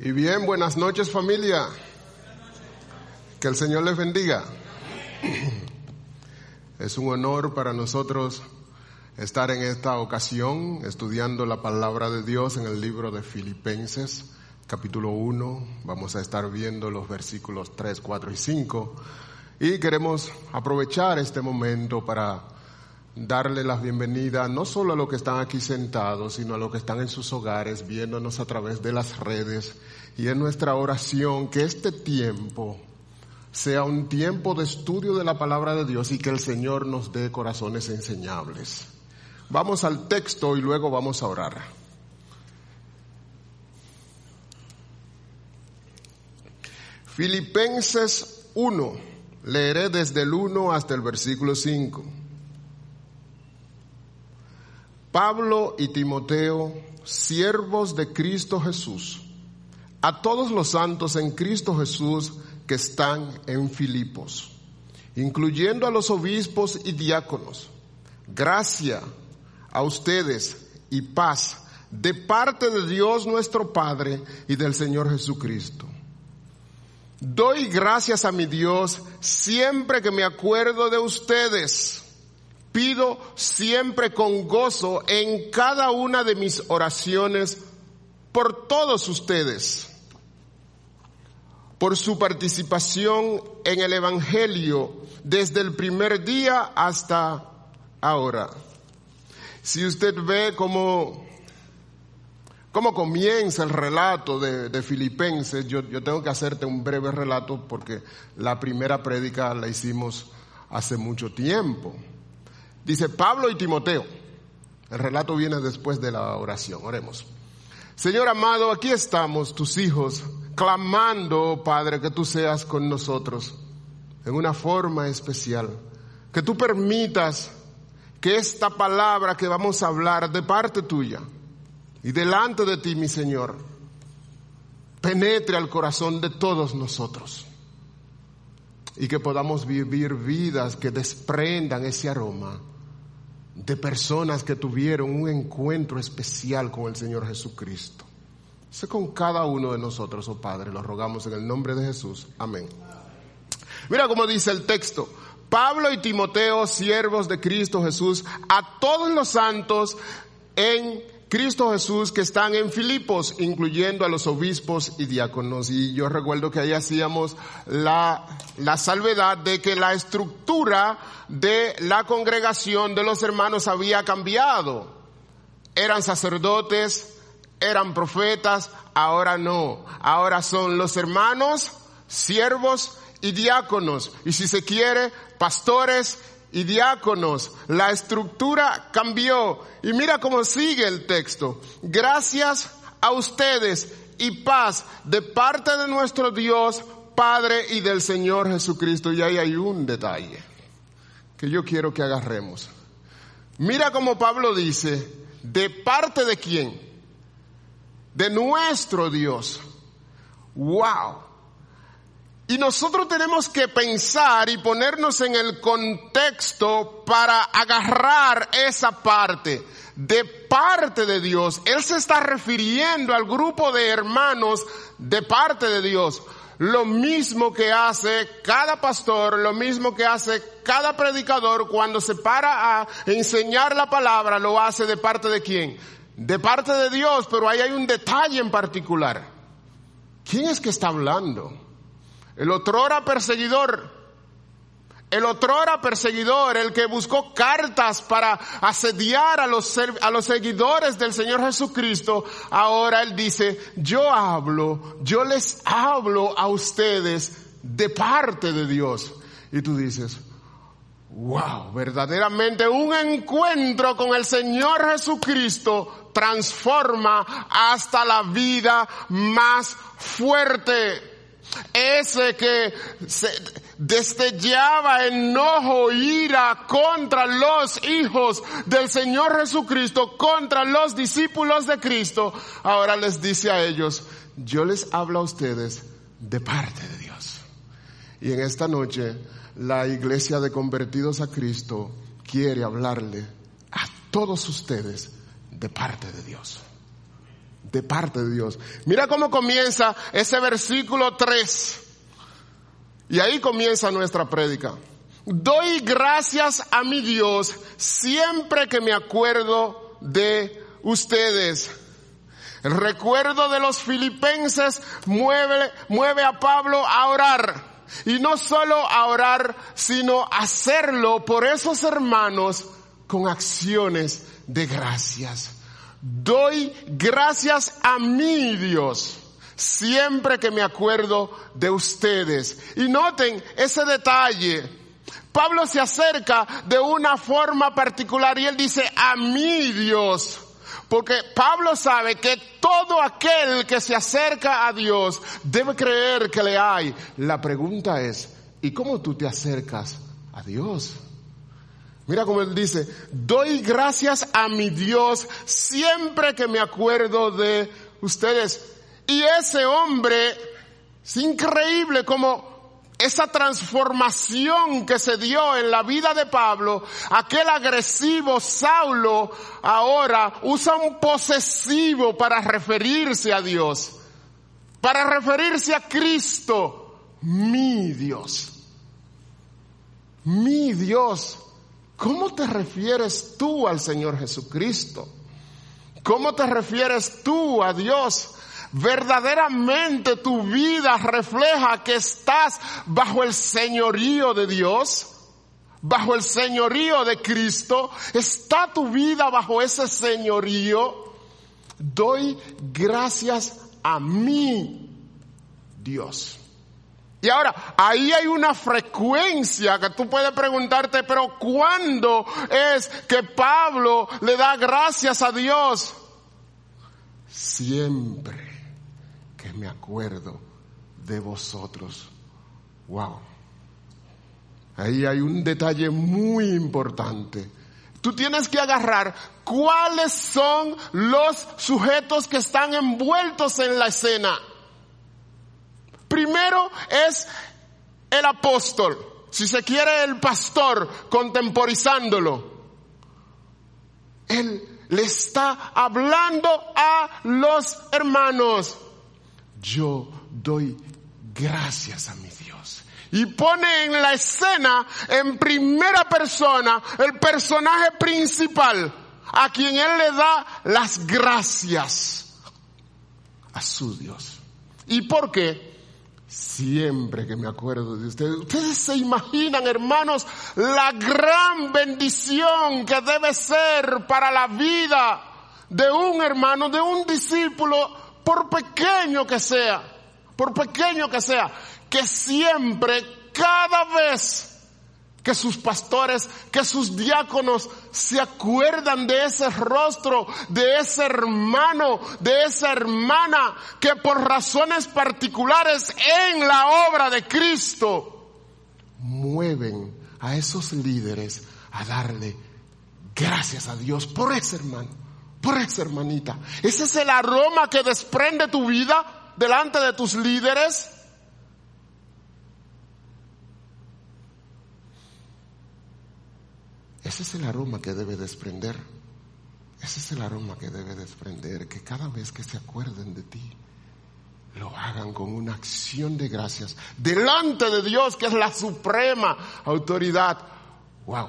Y bien, buenas noches familia. Que el Señor les bendiga. Es un honor para nosotros estar en esta ocasión estudiando la palabra de Dios en el libro de Filipenses, capítulo 1. Vamos a estar viendo los versículos 3, 4 y 5. Y queremos aprovechar este momento para darle la bienvenida no solo a los que están aquí sentados, sino a los que están en sus hogares viéndonos a través de las redes. Y en nuestra oración que este tiempo sea un tiempo de estudio de la palabra de Dios y que el Señor nos dé corazones enseñables. Vamos al texto y luego vamos a orar. Filipenses 1, leeré desde el 1 hasta el versículo 5. Pablo y Timoteo, siervos de Cristo Jesús, a todos los santos en Cristo Jesús que están en Filipos, incluyendo a los obispos y diáconos, gracia a ustedes y paz de parte de Dios nuestro Padre y del Señor Jesucristo. Doy gracias a mi Dios siempre que me acuerdo de ustedes pido siempre con gozo en cada una de mis oraciones por todos ustedes, por su participación en el Evangelio desde el primer día hasta ahora. Si usted ve cómo, cómo comienza el relato de, Filipenses, yo, yo tengo que hacerte un breve relato porque la primera prédica la hicimos hace mucho tiempo. Dice Pablo y Timoteo. El relato viene después de la oración. Oremos. Señor amado, aquí estamos, tus hijos, clamando, Padre, que tú seas con nosotros en una forma especial. Que tú permitas que esta palabra que vamos a hablar de parte tuya y delante de ti, mi Señor, penetre al corazón de todos nosotros y que podamos vivir vidas que desprendan ese aroma de personas que tuvieron un encuentro especial con el Señor Jesucristo. Sé con cada uno de nosotros, oh Padre, lo rogamos en el nombre de Jesús. Amén. Mira cómo dice el texto. Pablo y Timoteo, siervos de Cristo Jesús, a todos los santos en Cristo Jesús que están en Filipos, incluyendo a los obispos y diáconos. Y yo recuerdo que ahí hacíamos la, la salvedad de que la estructura de la congregación de los hermanos había cambiado. Eran sacerdotes, eran profetas, ahora no. Ahora son los hermanos, siervos y diáconos. Y si se quiere, pastores y diáconos. La estructura cambió. Y mira cómo sigue el texto. Gracias a ustedes y paz de parte de nuestro Dios, Padre y del Señor Jesucristo. Y ahí hay un detalle que yo quiero que agarremos. Mira cómo Pablo dice, ¿de parte de quién? De nuestro Dios. Wow. Y nosotros tenemos que pensar y ponernos en el contexto para agarrar esa parte de parte de Dios. Él se está refiriendo al grupo de hermanos de parte de Dios. Lo mismo que hace cada pastor, lo mismo que hace cada predicador cuando se para a enseñar la palabra, lo hace de parte de quién? De parte de Dios, pero ahí hay un detalle en particular. ¿Quién es que está hablando? El otrora perseguidor, el otrora perseguidor, el que buscó cartas para asediar a los, a los seguidores del Señor Jesucristo, ahora él dice, yo hablo, yo les hablo a ustedes de parte de Dios. Y tú dices, wow, verdaderamente un encuentro con el Señor Jesucristo transforma hasta la vida más fuerte ese que se destellaba enojo, ira contra los hijos del Señor Jesucristo, contra los discípulos de Cristo, ahora les dice a ellos, yo les hablo a ustedes de parte de Dios. Y en esta noche la iglesia de convertidos a Cristo quiere hablarle a todos ustedes de parte de Dios. De parte de Dios. Mira cómo comienza ese versículo 3. Y ahí comienza nuestra prédica. Doy gracias a mi Dios siempre que me acuerdo de ustedes. El recuerdo de los filipenses mueve, mueve a Pablo a orar. Y no solo a orar, sino hacerlo por esos hermanos con acciones de gracias. Doy gracias a mi Dios siempre que me acuerdo de ustedes. Y noten ese detalle. Pablo se acerca de una forma particular y él dice, a mi Dios. Porque Pablo sabe que todo aquel que se acerca a Dios debe creer que le hay. La pregunta es, ¿y cómo tú te acercas a Dios? Mira cómo él dice, doy gracias a mi Dios siempre que me acuerdo de ustedes. Y ese hombre, es increíble como esa transformación que se dio en la vida de Pablo, aquel agresivo Saulo ahora usa un posesivo para referirse a Dios, para referirse a Cristo, mi Dios, mi Dios. ¿Cómo te refieres tú al Señor Jesucristo? ¿Cómo te refieres tú a Dios? ¿Verdaderamente tu vida refleja que estás bajo el señorío de Dios? ¿Bajo el señorío de Cristo? ¿Está tu vida bajo ese señorío? Doy gracias a mi Dios. Y ahora, ahí hay una frecuencia que tú puedes preguntarte, pero ¿cuándo es que Pablo le da gracias a Dios? Siempre que me acuerdo de vosotros. Wow. Ahí hay un detalle muy importante. Tú tienes que agarrar cuáles son los sujetos que están envueltos en la escena. Primero es el apóstol, si se quiere el pastor, contemporizándolo. Él le está hablando a los hermanos. Yo doy gracias a mi Dios. Y pone en la escena, en primera persona, el personaje principal, a quien él le da las gracias a su Dios. ¿Y por qué? Siempre que me acuerdo de ustedes, ustedes se imaginan, hermanos, la gran bendición que debe ser para la vida de un hermano, de un discípulo, por pequeño que sea, por pequeño que sea, que siempre, cada vez que sus pastores, que sus diáconos se acuerdan de ese rostro, de ese hermano, de esa hermana que por razones particulares en la obra de Cristo mueven a esos líderes a darle gracias a Dios por ese hermano, por esa hermanita. Ese es el aroma que desprende tu vida delante de tus líderes. Es el aroma que debe desprender. Ese es el aroma que debe desprender, que cada vez que se acuerden de ti, lo hagan con una acción de gracias delante de Dios, que es la suprema autoridad. Wow,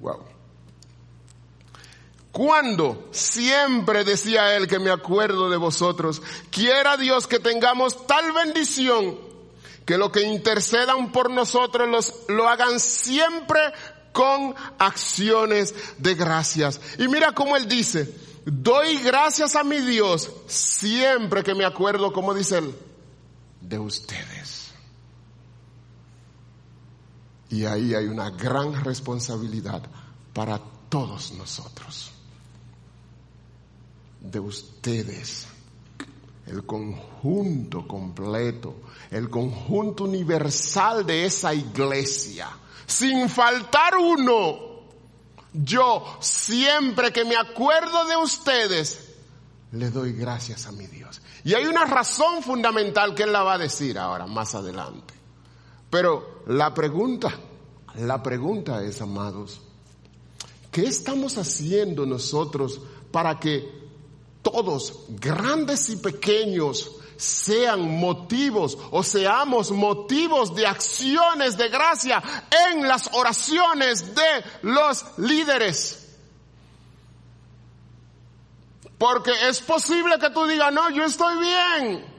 wow. Cuando siempre decía él que me acuerdo de vosotros, quiera Dios que tengamos tal bendición que lo que intercedan por nosotros los, lo hagan siempre con acciones de gracias. Y mira cómo él dice, doy gracias a mi Dios siempre que me acuerdo, como dice él, de ustedes. Y ahí hay una gran responsabilidad para todos nosotros. De ustedes. El conjunto completo, el conjunto universal de esa iglesia sin faltar uno. Yo siempre que me acuerdo de ustedes, le doy gracias a mi Dios. Y hay una razón fundamental que él la va a decir ahora, más adelante. Pero la pregunta, la pregunta es, amados, ¿qué estamos haciendo nosotros para que todos, grandes y pequeños, sean motivos o seamos motivos de acciones de gracia en las oraciones de los líderes. Porque es posible que tú digas, no, yo estoy bien.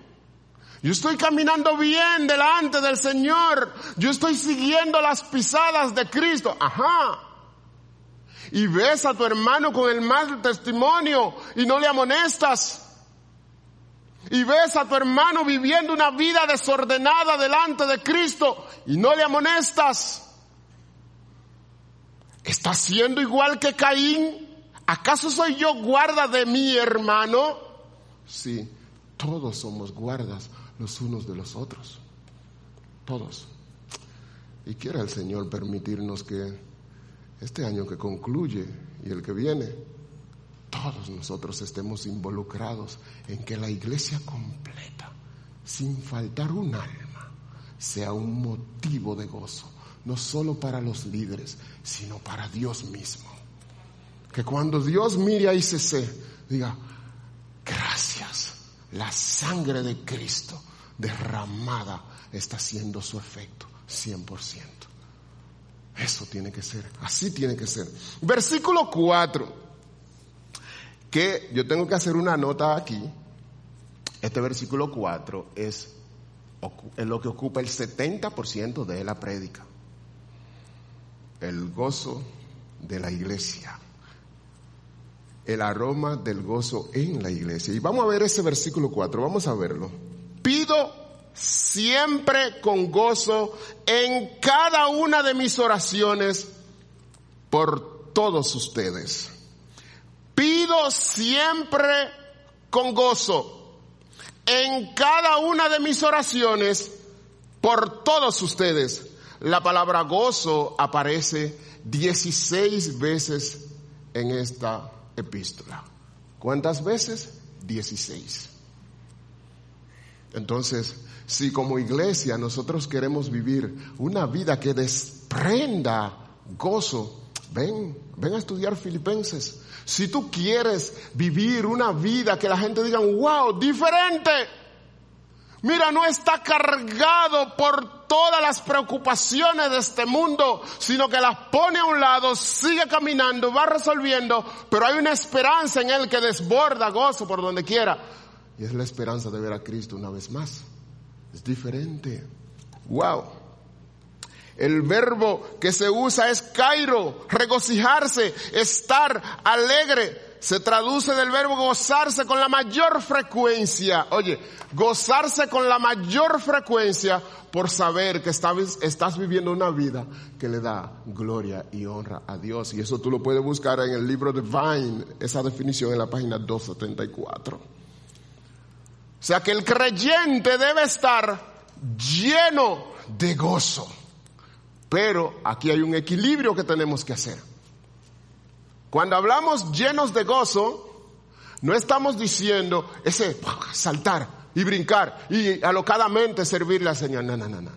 Yo estoy caminando bien delante del Señor. Yo estoy siguiendo las pisadas de Cristo. Ajá. Y ves a tu hermano con el mal testimonio y no le amonestas. Y ves a tu hermano viviendo una vida desordenada delante de Cristo y no le amonestas. ¿Estás siendo igual que Caín? ¿Acaso soy yo guarda de mi hermano? Sí, todos somos guardas los unos de los otros. Todos. Y quiera el Señor permitirnos que este año que concluye y el que viene, todos nosotros estemos involucrados en que la iglesia completa, sin faltar un alma, sea un motivo de gozo, no solo para los líderes, sino para Dios mismo. Que cuando Dios mire a ICC, diga, gracias, la sangre de Cristo derramada está haciendo su efecto, 100%. Eso tiene que ser, así tiene que ser. Versículo 4, que yo tengo que hacer una nota aquí. Este versículo 4 es, lo que ocupa el 70% de la prédica. El gozo de la iglesia el aroma del gozo en la iglesia. Y vamos a ver ese versículo 4, vamos a verlo. Pido siempre con gozo en cada una de mis oraciones por todos ustedes. Pido siempre con gozo en cada una de mis oraciones por todos ustedes. La palabra gozo aparece 16 veces en esta epístola. ¿Cuántas veces? Dieciséis. Entonces, si como iglesia nosotros queremos vivir una vida que desprenda gozo, ven, ven a estudiar Filipenses. Si tú quieres vivir una vida que la gente diga, wow, diferente, Mira, no está cargado por todas las preocupaciones de este mundo, sino que las pone a un lado, sigue caminando, va resolviendo, pero hay una esperanza en él que desborda gozo por donde quiera. Y es la esperanza de ver a Cristo una vez más. Es diferente. Wow. El verbo que se usa es cairo, regocijarse, estar alegre, se traduce del verbo gozarse con la mayor frecuencia. Oye, gozarse con la mayor frecuencia por saber que estás, viviendo una vida que le da gloria y honra a Dios. Y eso tú lo puedes buscar en el libro de Vine, esa definición en la página 274. O sea que el creyente debe estar lleno de gozo. Pero aquí hay un equilibrio que tenemos que hacer. Cuando hablamos llenos de gozo, no estamos diciendo ese saltar y brincar y alocadamente servirle al Señor. No, no, no, no.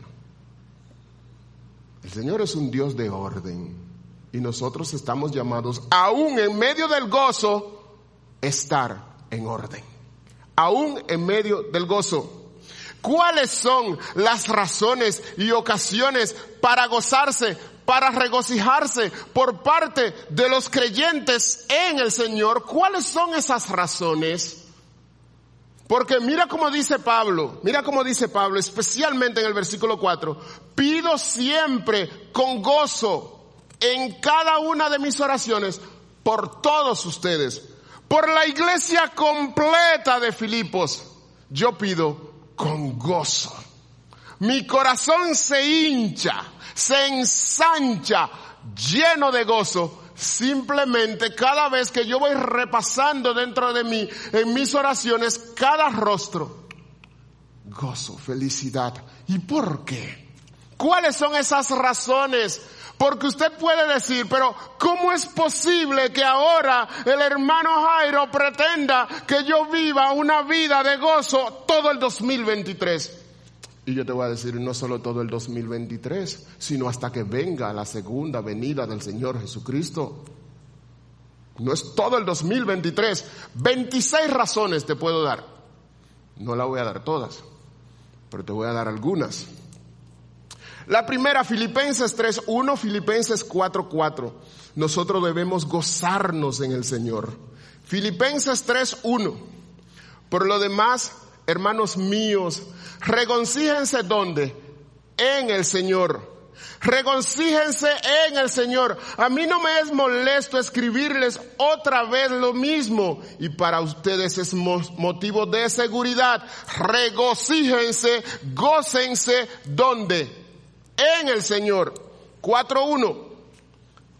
El Señor es un Dios de orden y nosotros estamos llamados, aún en medio del gozo, estar en orden. Aún en medio del gozo. ¿Cuáles son las razones y ocasiones para gozarse? para regocijarse por parte de los creyentes en el Señor. ¿Cuáles son esas razones? Porque mira cómo dice Pablo, mira cómo dice Pablo, especialmente en el versículo 4, pido siempre con gozo en cada una de mis oraciones por todos ustedes, por la iglesia completa de Filipos, yo pido con gozo. Mi corazón se hincha se ensancha lleno de gozo simplemente cada vez que yo voy repasando dentro de mí, en mis oraciones, cada rostro. Gozo, felicidad. ¿Y por qué? ¿Cuáles son esas razones? Porque usted puede decir, pero ¿cómo es posible que ahora el hermano Jairo pretenda que yo viva una vida de gozo todo el 2023? Y yo te voy a decir, no solo todo el 2023, sino hasta que venga la segunda venida del Señor Jesucristo. No es todo el 2023. 26 razones te puedo dar. No la voy a dar todas, pero te voy a dar algunas. La primera, Filipenses 3.1, Filipenses 4.4. Nosotros debemos gozarnos en el Señor. Filipenses 3.1. Por lo demás, hermanos míos, regocíjense donde? En el Señor. Regocíjense en el Señor. A mí no me es molesto escribirles otra vez lo mismo y para ustedes es motivo de seguridad. Regocíjense, gócense donde? En el Señor. 4.1.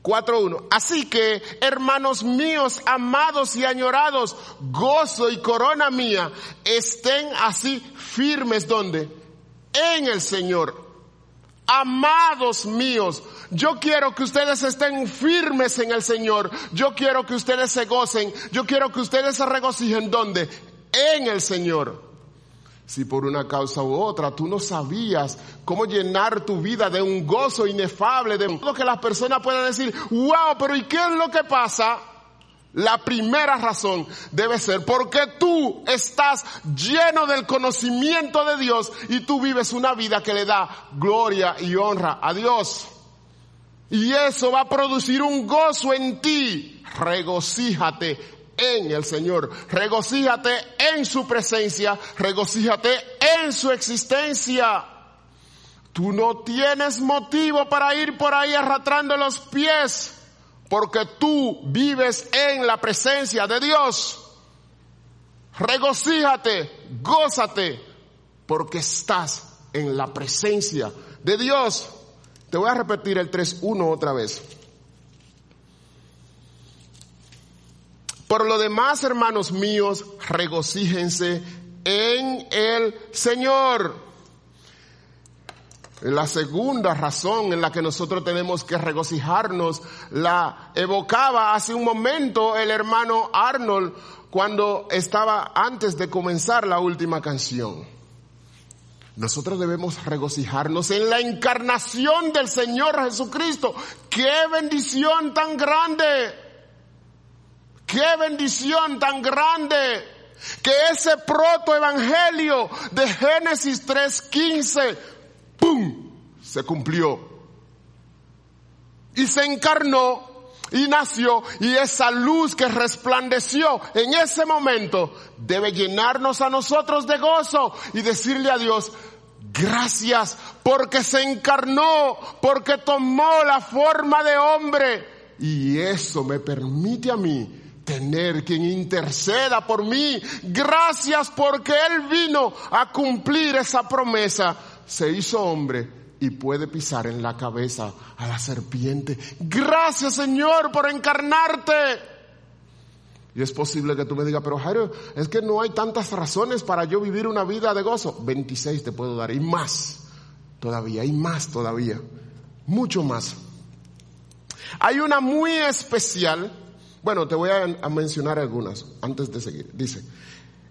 4.1. Así que, hermanos míos, amados y añorados, gozo y corona mía, estén así firmes donde? En el Señor. Amados míos, yo quiero que ustedes estén firmes en el Señor. Yo quiero que ustedes se gocen. Yo quiero que ustedes se regocijen donde? En el Señor si por una causa u otra tú no sabías cómo llenar tu vida de un gozo inefable, de lo que las personas puedan decir, wow, pero ¿y qué es lo que pasa? La primera razón debe ser porque tú estás lleno del conocimiento de Dios y tú vives una vida que le da gloria y honra a Dios. Y eso va a producir un gozo en ti. Regocíjate en el Señor. Regocíjate en su presencia, regocíjate en su existencia. Tú no tienes motivo para ir por ahí arrastrando los pies, porque tú vives en la presencia de Dios. Regocíjate, gózate, porque estás en la presencia de Dios. Te voy a repetir el 3.1 otra vez. Por lo demás, hermanos míos, regocíjense en el Señor. La segunda razón en la que nosotros tenemos que regocijarnos la evocaba hace un momento el hermano Arnold cuando estaba antes de comenzar la última canción. Nosotros debemos regocijarnos en la encarnación del Señor Jesucristo. ¡Qué bendición tan grande! Qué bendición tan grande que ese protoevangelio de Génesis 3:15, ¡pum!, se cumplió. Y se encarnó y nació y esa luz que resplandeció en ese momento debe llenarnos a nosotros de gozo y decirle a Dios, gracias porque se encarnó, porque tomó la forma de hombre y eso me permite a mí tener quien interceda por mí. Gracias porque Él vino a cumplir esa promesa. Se hizo hombre y puede pisar en la cabeza a la serpiente. Gracias Señor por encarnarte. Y es posible que tú me digas, pero Jairo, es que no hay tantas razones para yo vivir una vida de gozo. 26 te puedo dar y más todavía, y más todavía, mucho más. Hay una muy especial bueno, te voy a, mencionar algunas antes de seguir. Dice,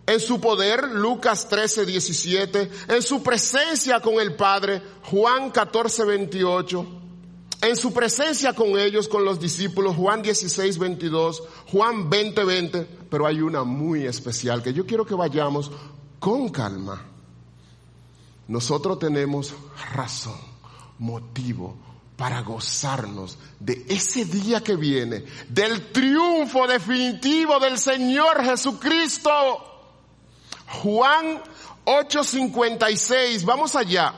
en su poder, Lucas 13, 17, en su presencia con el Padre, Juan 14, 28, en su presencia con ellos, con los discípulos, Juan 16, 22, Juan 20, 20, pero hay una muy especial que yo quiero que vayamos con calma. Nosotros tenemos razón, motivo, para gozarnos de ese día que viene, del triunfo definitivo del Señor Jesucristo. Juan 8:56, vamos allá,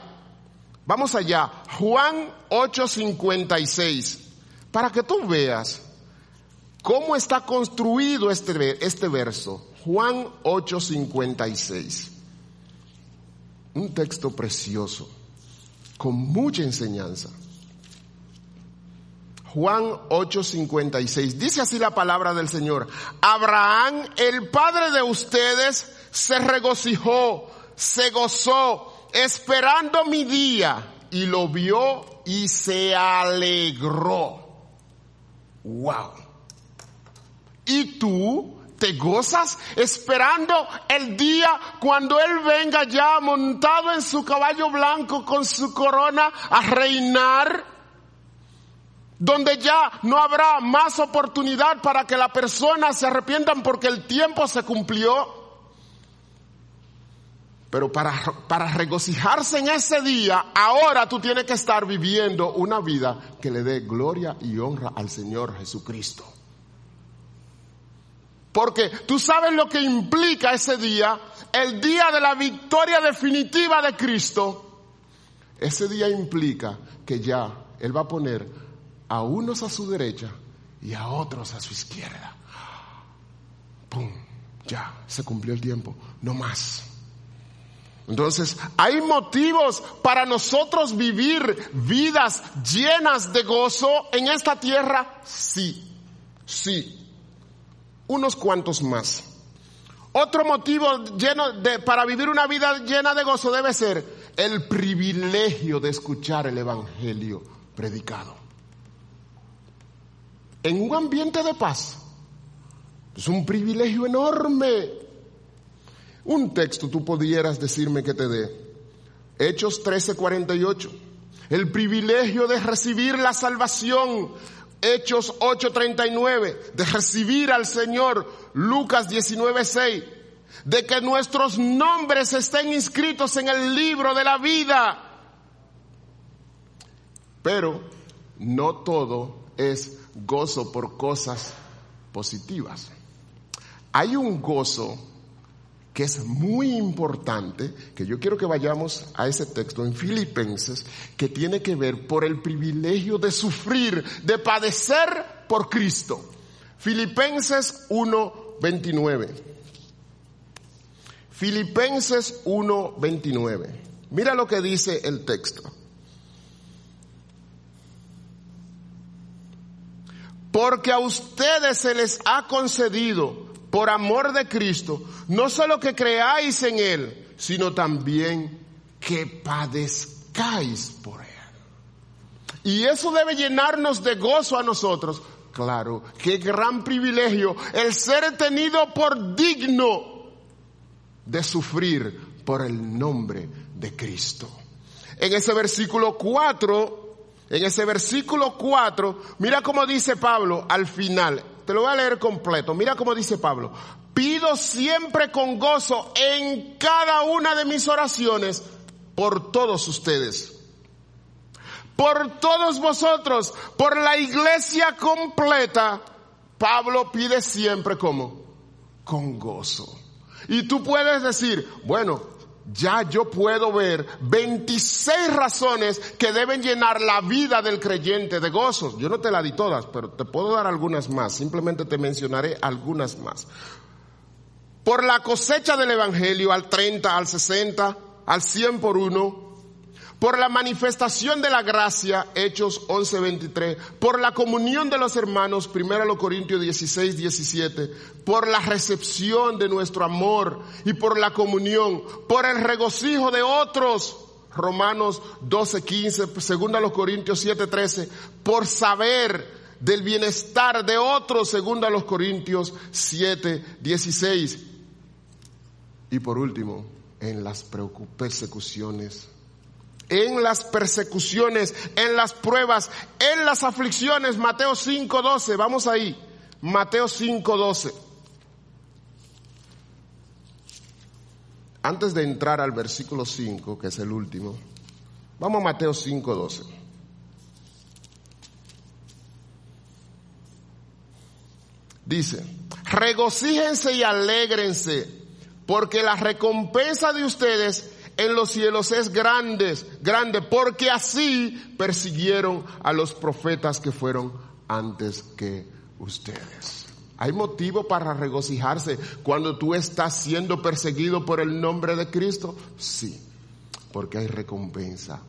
vamos allá, Juan 8:56, para que tú veas cómo está construido este, este verso. Juan 8:56, un texto precioso, con mucha enseñanza. Juan 8:56. Dice así la palabra del Señor. Abraham, el padre de ustedes, se regocijó, se gozó, esperando mi día, y lo vio y se alegró. Wow. ¿Y tú te gozas esperando el día cuando Él venga ya montado en su caballo blanco con su corona a reinar? Donde ya no habrá más oportunidad para que la persona se arrepientan porque el tiempo se cumplió. Pero para, para regocijarse en ese día, ahora tú tienes que estar viviendo una vida que le dé gloria y honra al Señor Jesucristo. Porque tú sabes lo que implica ese día, el día de la victoria definitiva de Cristo. Ese día implica que ya Él va a poner a unos a su derecha y a otros a su izquierda. ¡Pum! Ya, se cumplió el tiempo, no más. Entonces, ¿hay motivos para nosotros vivir vidas llenas de gozo en esta tierra? Sí, sí. Unos cuantos más. Otro motivo lleno de, para vivir una vida llena de gozo debe ser el privilegio de escuchar el Evangelio predicado. En un ambiente de paz. Es un privilegio enorme un texto tú pudieras decirme que te dé. Hechos 13:48. El privilegio de recibir la salvación. Hechos 8:39. De recibir al Señor. Lucas 19:6. De que nuestros nombres estén inscritos en el libro de la vida. Pero no todo es gozo por cosas positivas. Hay un gozo que es muy importante, que yo quiero que vayamos a ese texto en Filipenses, que tiene que ver por el privilegio de sufrir, de padecer por Cristo. Filipenses 1.29. Filipenses 1.29. Mira lo que dice el texto. Porque a ustedes se les ha concedido por amor de Cristo, no solo que creáis en Él, sino también que padezcáis por Él. Y eso debe llenarnos de gozo a nosotros. Claro, qué gran privilegio el ser tenido por digno de sufrir por el nombre de Cristo. En ese versículo 4, en ese versículo 4, mira cómo dice Pablo al final, te lo voy a leer completo. Mira cómo dice Pablo. Pido siempre con gozo en cada una de mis oraciones por todos ustedes. Por todos vosotros, por la iglesia completa. Pablo pide siempre como con gozo. Y tú puedes decir, bueno, ya yo puedo ver 26 razones que deben llenar la vida del creyente de gozos. Yo no te la di todas, pero te puedo dar algunas más. Simplemente te mencionaré algunas más. Por la cosecha del Evangelio al 30, al 60, al 100 por uno, por la manifestación de la gracia, Hechos 11:23, por la comunión de los hermanos, 1 Corintios 16, 17, por la recepción de nuestro amor y por la comunión, por el regocijo de otros, Romanos 12, 15, 2 Corintios 7, 13, por saber del bienestar de otros, 2 Corintios 7, 16. Y por último, en las persecuciones en las persecuciones, en las pruebas, en las aflicciones. Mateo 5.12, vamos ahí. Mateo 5.12. Antes de entrar al versículo 5, que es el último, vamos a Mateo 5.12. Dice, regocíjense y alégrense, porque la recompensa de ustedes en los cielos es grande, grande, porque así persiguieron a los profetas que fueron antes que ustedes. ¿Hay motivo para regocijarse cuando tú estás siendo perseguido por el nombre de Cristo? Sí, porque hay recompensa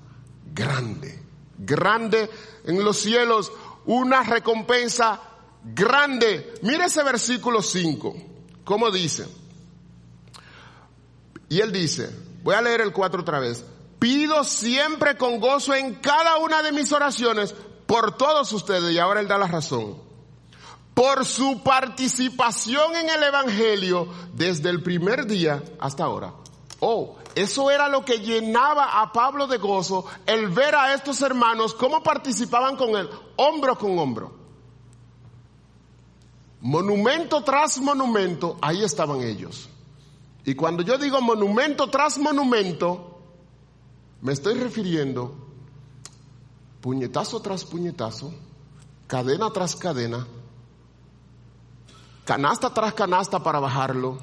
grande, grande en los cielos, una recompensa grande. Mira ese versículo 5, ¿cómo dice? Y él dice, Voy a leer el 4 otra vez. Pido siempre con gozo en cada una de mis oraciones por todos ustedes, y ahora él da la razón, por su participación en el Evangelio desde el primer día hasta ahora. Oh, Eso era lo que llenaba a Pablo de gozo, el ver a estos hermanos cómo participaban con él, hombro con hombro. Monumento tras monumento, ahí estaban ellos. Y cuando yo digo monumento tras monumento, me estoy refiriendo puñetazo tras puñetazo, cadena tras cadena, canasta tras canasta para bajarlo,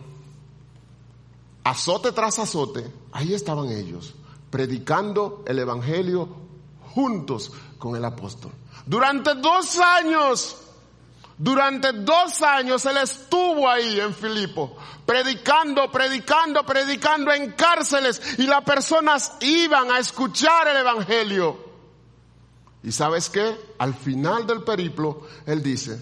azote tras azote, ahí estaban ellos, predicando el Evangelio juntos con el apóstol. Durante dos años, durante dos años él estuvo ahí en Filipo, predicando, predicando, predicando en cárceles y las personas iban a escuchar el Evangelio. Y sabes qué? Al final del periplo, él dice,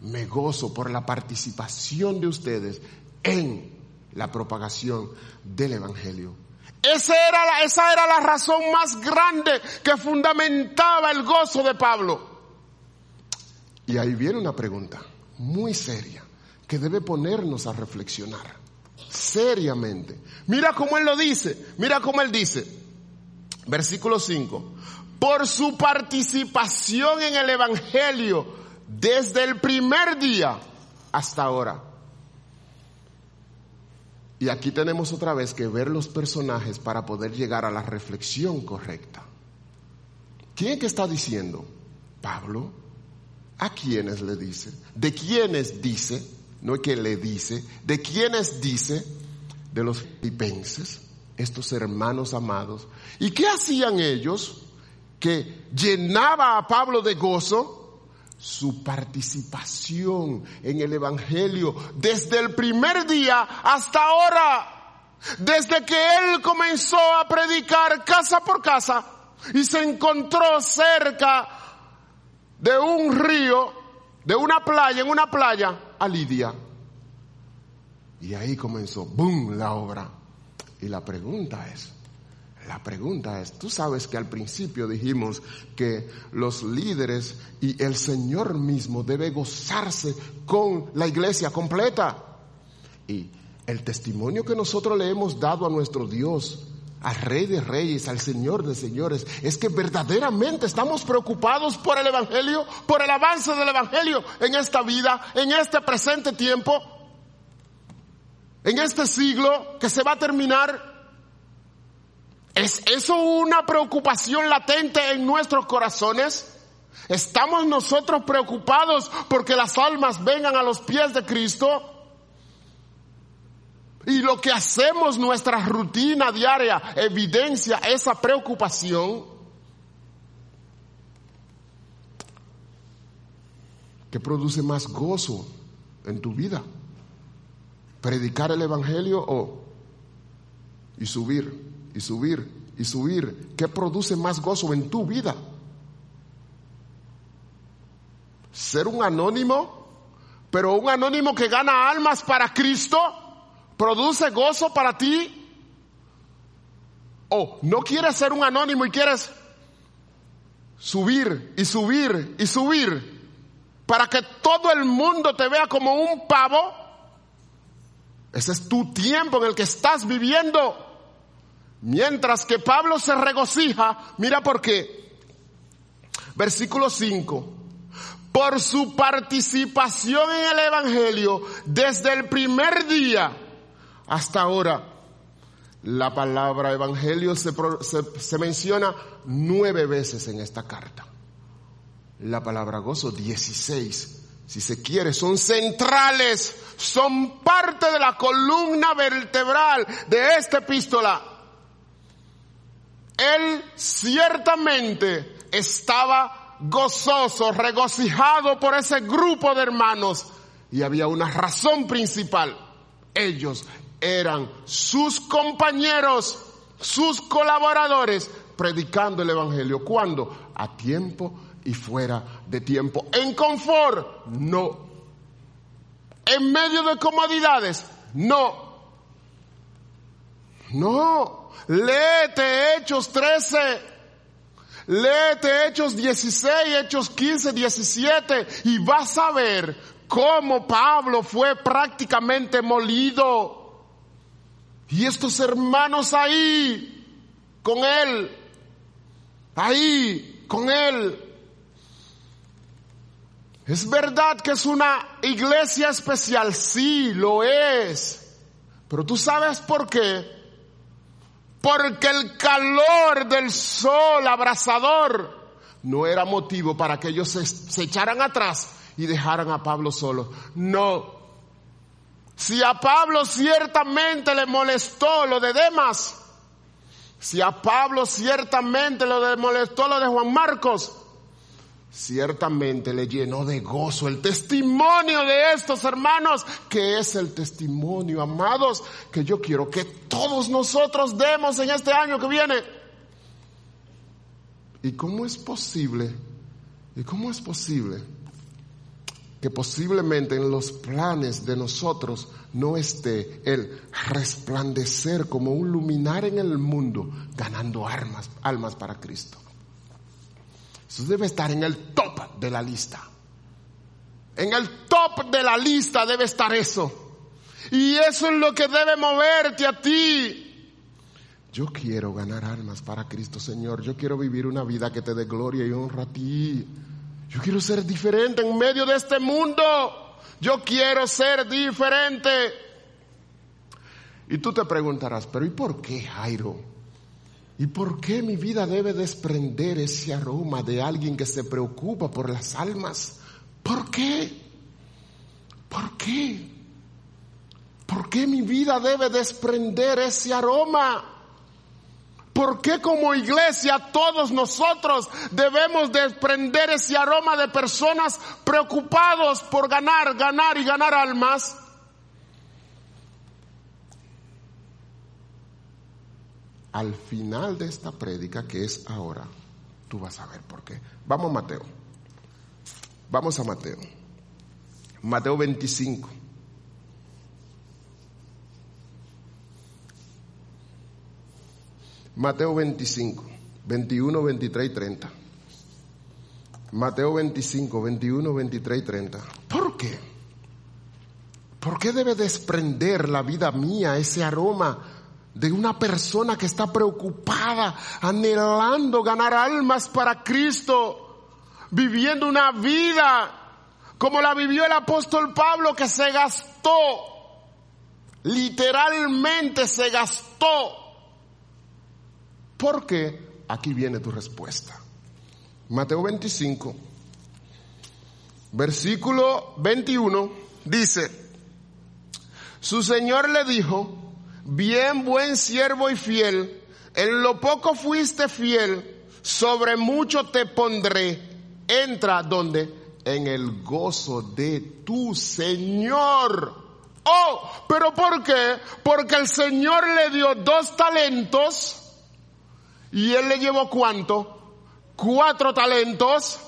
me gozo por la participación de ustedes en la propagación del Evangelio. Esa era, la, esa era la razón más grande que fundamentaba el gozo de Pablo. Y ahí viene una pregunta muy seria que debe ponernos a reflexionar seriamente. Mira cómo él lo dice, mira cómo él dice, versículo 5, por su participación en el Evangelio desde el primer día hasta ahora. Y aquí tenemos otra vez que ver los personajes para poder llegar a la reflexión correcta. ¿Quién que está diciendo? Pablo. ¿A quiénes le dice? ¿De quiénes dice? No es que le dice. ¿De quiénes dice? De los filipenses, estos hermanos amados. ¿Y qué hacían ellos que llenaba a Pablo de gozo? su participación en el Evangelio desde el primer día hasta ahora, desde que él comenzó a predicar casa por casa y se encontró cerca de un río, de una playa, en una playa, a Lidia. Y ahí comenzó, ¡boom!, la obra. Y la pregunta es, la pregunta es, tú sabes que al principio dijimos que los líderes y el Señor mismo debe gozarse con la iglesia completa. Y el testimonio que nosotros le hemos dado a nuestro Dios, al Rey de Reyes, al Señor de Señores, es que verdaderamente estamos preocupados por el Evangelio, por el avance del Evangelio en esta vida, en este presente tiempo, en este siglo que se va a terminar ¿Es eso una preocupación latente en nuestros corazones? ¿Estamos nosotros preocupados porque las almas vengan a los pies de Cristo? Y lo que hacemos, nuestra rutina diaria, evidencia esa preocupación. ¿Qué produce más gozo en tu vida? ¿Predicar el Evangelio o y subir y subir y subir, ¿qué produce más gozo en tu vida? Ser un anónimo, pero un anónimo que gana almas para Cristo, produce gozo para ti. O no quieres ser un anónimo y quieres subir y subir y subir para que todo el mundo te vea como un pavo. Ese es tu tiempo en el que estás viviendo. Mientras que Pablo se regocija, mira por qué. Versículo 5. Por su participación en el Evangelio desde el primer día hasta ahora. La palabra Evangelio se, menciona nueve veces en esta carta. La palabra gozo 16 si se quiere, son centrales, son parte de la columna vertebral de esta epístola. Él ciertamente estaba gozoso, regocijado por ese grupo de hermanos y había una razón principal. Ellos eran sus compañeros, sus colaboradores, predicando el Evangelio. ¿Cuándo? A tiempo y fuera de tiempo. En confort, no. En medio de comodidades, no. No. Léete Hechos 13. Léete Hechos 16, Hechos 15, 17 y vas a ver cómo Pablo fue prácticamente molido. Y estos hermanos ahí, con Él, ahí, con Él. Es verdad que es una iglesia especial, sí, lo es. Pero tú sabes por qué. Porque el calor del sol abrasador no era motivo para que ellos se, echaran atrás y dejaran a Pablo solo. No. Si a Pablo ciertamente le molestó lo de Demas, si a Pablo ciertamente le molestó lo de Juan Marcos, ciertamente le llenó de gozo el testimonio de estos hermanos, que es el testimonio, amados, que yo quiero que todos nosotros demos en este año que viene. ¿Y cómo es posible? ¿Y cómo es posible que posiblemente en los planes de nosotros no esté el resplandecer como un luminar en el mundo, ganando almas, almas para Cristo? Eso debe estar en el top de la lista. En el top de la lista debe estar eso. Y eso es lo que debe moverte a ti. Yo quiero ganar almas para Cristo, Señor. Yo quiero vivir una vida que te dé gloria y honra a ti. Yo quiero ser diferente en medio de este mundo. Yo quiero ser diferente. Y tú te preguntarás, pero ¿y por qué, Jairo? ¿Y por qué mi vida debe desprender ese aroma de alguien que se preocupa por las almas? ¿Por qué? ¿Por qué? ¿Por qué mi vida debe desprender ese aroma? ¿Por qué como iglesia todos nosotros debemos desprender ese aroma de personas preocupados por ganar, ganar y ganar almas? al final de esta prédica, que es ahora, tú vas a ver por qué. Vamos a Mateo. Vamos a Mateo. Mateo 25. Mateo 25, 21, 23 y 30. Mateo 25, 21, 23 y 30. ¿Por qué? ¿Por qué debe desprender la vida mía ese aroma de una persona que está preocupada, anhelando ganar almas para Cristo, viviendo una vida como la vivió el apóstol Pablo que se gastó, literalmente se gastó. Porque aquí viene tu respuesta. Mateo 25, versículo 21, dice, su Señor le dijo, bien buen siervo y fiel, en lo poco fuiste fiel, sobre mucho te pondré, entra donde? En el gozo de tu Señor. Oh, pero ¿por qué? Porque el Señor le dio dos talentos y él le llevó cuánto? Cuatro talentos.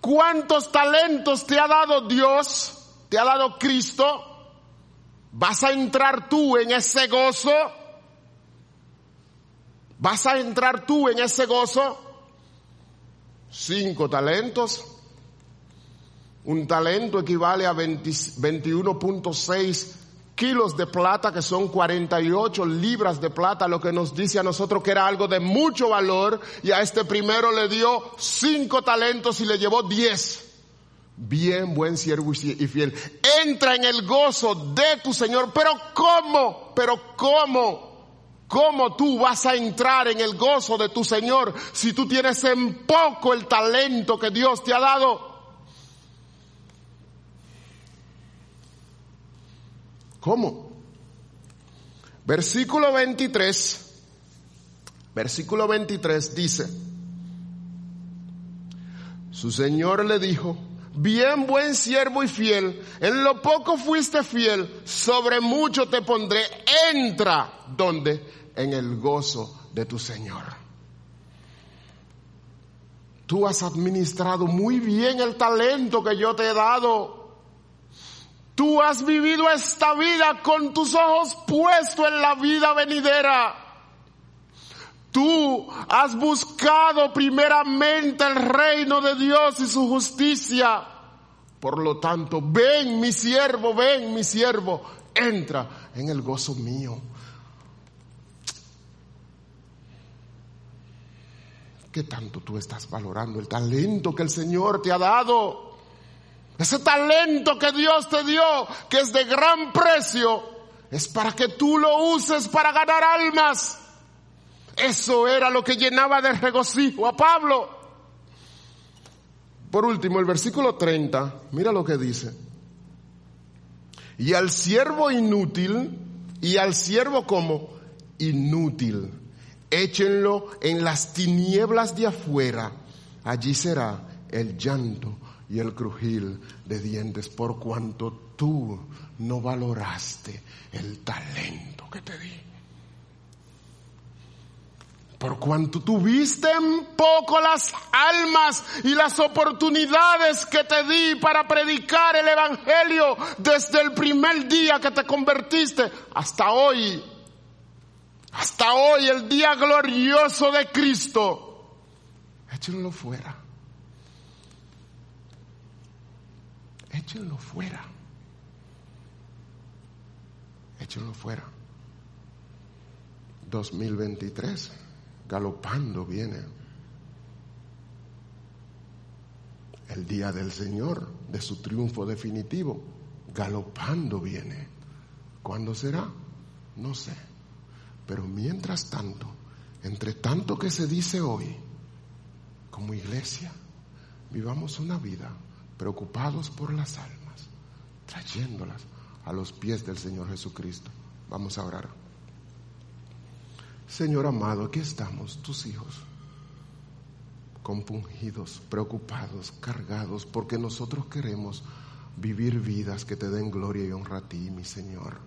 ¿Cuántos talentos te ha dado Dios? ¿Te ha dado Cristo? ¿Vas a entrar tú en ese gozo? ¿Vas a entrar tú en ese gozo? Cinco talentos. Un talento equivale a 21.6 kilos de plata, que son 48 libras de plata, lo que nos dice a nosotros que era algo de mucho valor, y a este primero le dio cinco talentos y le llevó diez. Bien, buen siervo y fiel. Entra en el gozo de tu Señor. Pero ¿cómo? Pero ¿cómo? ¿Cómo tú vas a entrar en el gozo de tu Señor si tú tienes en poco el talento que Dios te ha dado? ¿Cómo? Versículo 23. Versículo 23 dice, su Señor le dijo, bien buen siervo y fiel, en lo poco fuiste fiel, sobre mucho te pondré, entra donde? En el gozo de tu Señor. Tú has administrado muy bien el talento que yo te he dado. Tú has vivido esta vida con tus ojos puestos en la vida venidera. Tú has buscado primeramente el reino de Dios y su justicia. Por lo tanto, ven mi siervo, ven mi siervo, entra en el gozo mío. ¿Qué tanto tú estás valorando el talento que el Señor te ha dado? Ese talento que Dios te dio, que es de gran precio, es para que tú lo uses para ganar almas. Eso era lo que llenaba de regocijo a Pablo. Por último, el versículo 30, mira lo que dice. Y al siervo inútil, y al siervo como inútil, échenlo en las tinieblas de afuera. Allí será el llanto y el crujir de dientes por cuanto tú no valoraste el talento que te di por cuanto tuviste en poco las almas y las oportunidades que te di para predicar el Evangelio desde el primer día que te convertiste hasta hoy, hasta hoy, el día glorioso de Cristo, échenlo fuera. Échenlo fuera. Échenlo fuera. 2023 galopando viene. El día del Señor, de su triunfo definitivo, galopando viene. ¿Cuándo será? No sé. Pero mientras tanto, entre tanto que se dice hoy, como iglesia, vivamos una vida preocupados por las almas, trayéndolas a los pies del Señor Jesucristo. Vamos a orar. Señor amado, aquí estamos, tus hijos, compungidos, preocupados, cargados, porque nosotros queremos vivir vidas que te den gloria y honra a ti, mi Señor.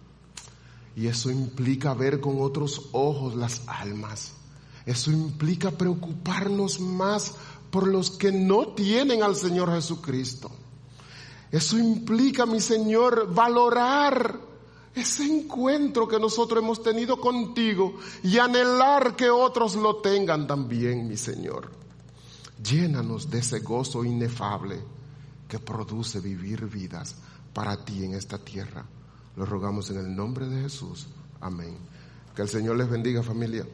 Y eso implica ver con otros ojos las almas. Eso implica preocuparnos más por los que no tienen al Señor Jesucristo. Eso implica, mi Señor, valorar ese encuentro que nosotros hemos tenido contigo y anhelar que otros lo tengan también, mi Señor. Llénanos de ese gozo inefable que produce vivir vidas para ti en esta tierra. Lo rogamos en el nombre de Jesús. Amén. Que el Señor les bendiga familia.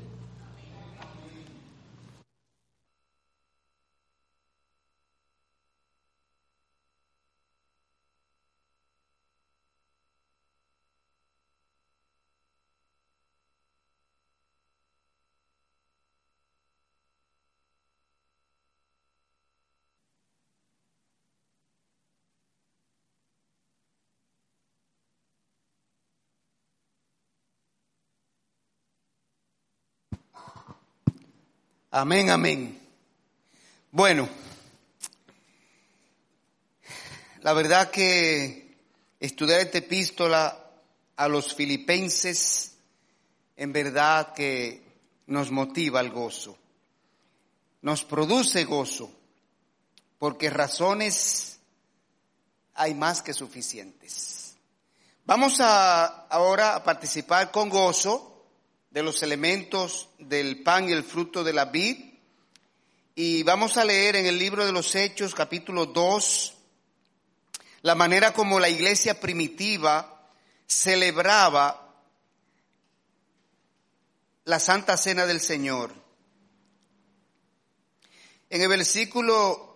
Amén, amén. Bueno, la verdad que estudiar esta epístola a los filipenses en verdad que nos motiva al gozo, nos produce gozo, porque razones hay más que suficientes. Vamos a ahora a participar con gozo de los elementos del pan y el fruto de la vid. Y vamos a leer en el libro de los Hechos, capítulo 2, la manera como la iglesia primitiva celebraba la Santa Cena del Señor. En el versículo